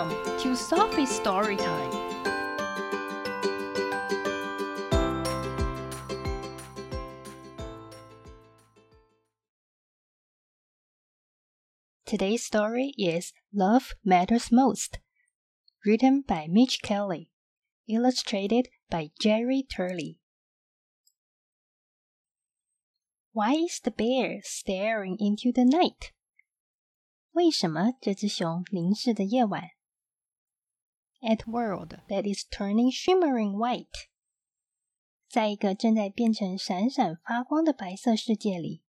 Welcome to Sophie's Story Time. Today's story is Love Matters Most, written by Mij Kelly, illustrated by Gerry Turley. Why is the bear staring into the night? 为什么这只熊凝视的夜晚 ？At world that is turning shimmering white，在一个正在变成闪闪发光的白色世界里。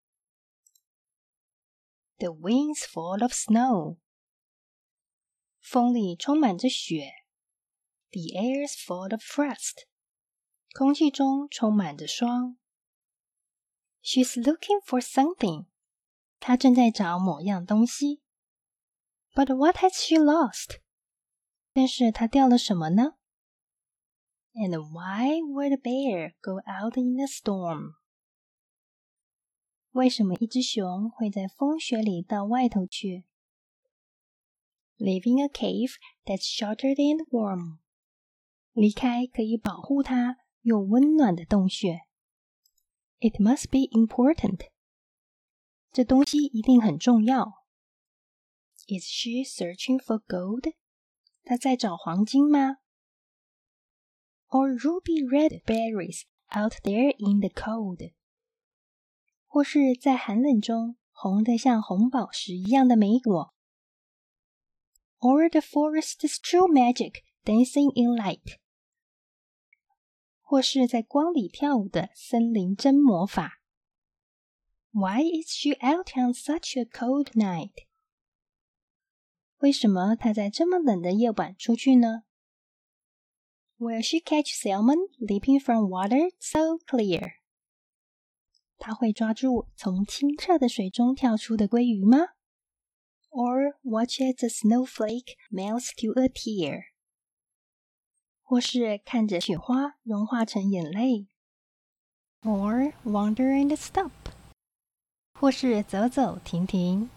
The winds full of snow，风里充满着雪。The air's full of frost，空气中充满着霜。She's looking for something，她正在找某样东西。but what has she lost? 但是她掉了什么呢？And why would a bear go out in a storm? 为什么一只熊会在风雪里到外头去？Leaving a cave that's sheltered and warm，离开可以保护它又温暖的洞穴。It must be important，这东西一定很重要。is she searching for gold? 她在找黄金吗？Or ruby red berries out there in the cold? 或是在寒冷中红得像红宝石一样的莓果？Or the forest's true magic dancing in light? 或是在光里跳舞的森林真魔法？Why is she out on such a cold night? 为什么他在这么冷的夜晚出去呢？Will she catch salmon leaping from water so clear？他会抓住从清澈的水中跳出的鲑鱼吗？Or watch as a snowflake melts to a tear？或是看着雪花融化成眼泪？Or wander and stop？或是走走停停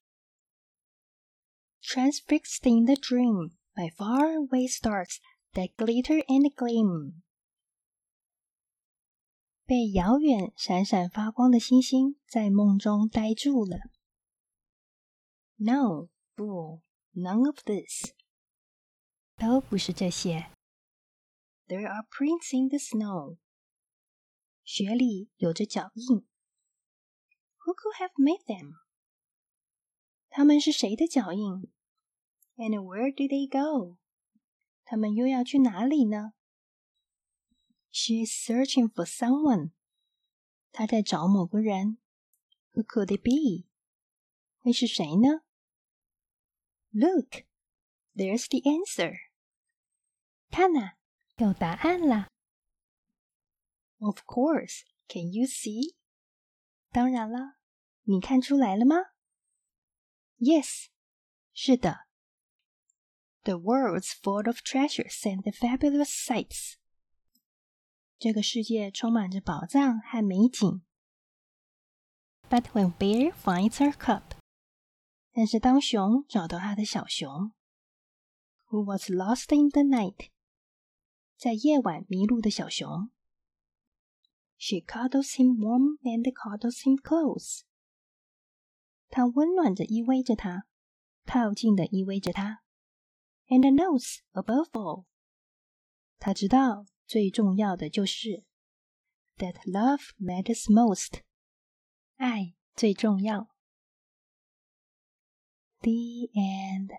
？transfixed in the dream by faraway stars that glitter and gleam. 被遥远闪闪发光的星星在梦中呆住了。No, 不，none of this，都不是这些。There are prints in the snow，雪里有着脚印。Who could have made them？他们是谁的脚印 ？and where do they go? 他们又要去哪里呢？She is searching for someone. 她在找某个人。Who could it be? 会是谁呢？Look, there's the answer. 看呐，有答案啦。Of course, can you see? 当然了，你看出来了吗？Yes，是的。 the world's full of treasures and fabulous sights. 这个世界充满着宝藏和美景。But when Bear finds her cub，但是当熊找到他的小熊，who was lost in the night，在夜晚迷路的小熊，she cuddles him warm and cuddles him close。她温暖着依偎着他，靠近的依偎着他。 and the knows above all。他知道最重要的就是 that love matters most，爱最重要。The end.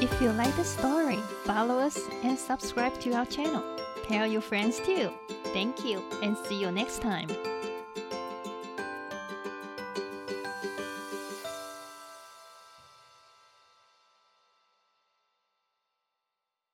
If you like the story, follow us and subscribe to our channel. Tell your friends too. Thank you and see you next time.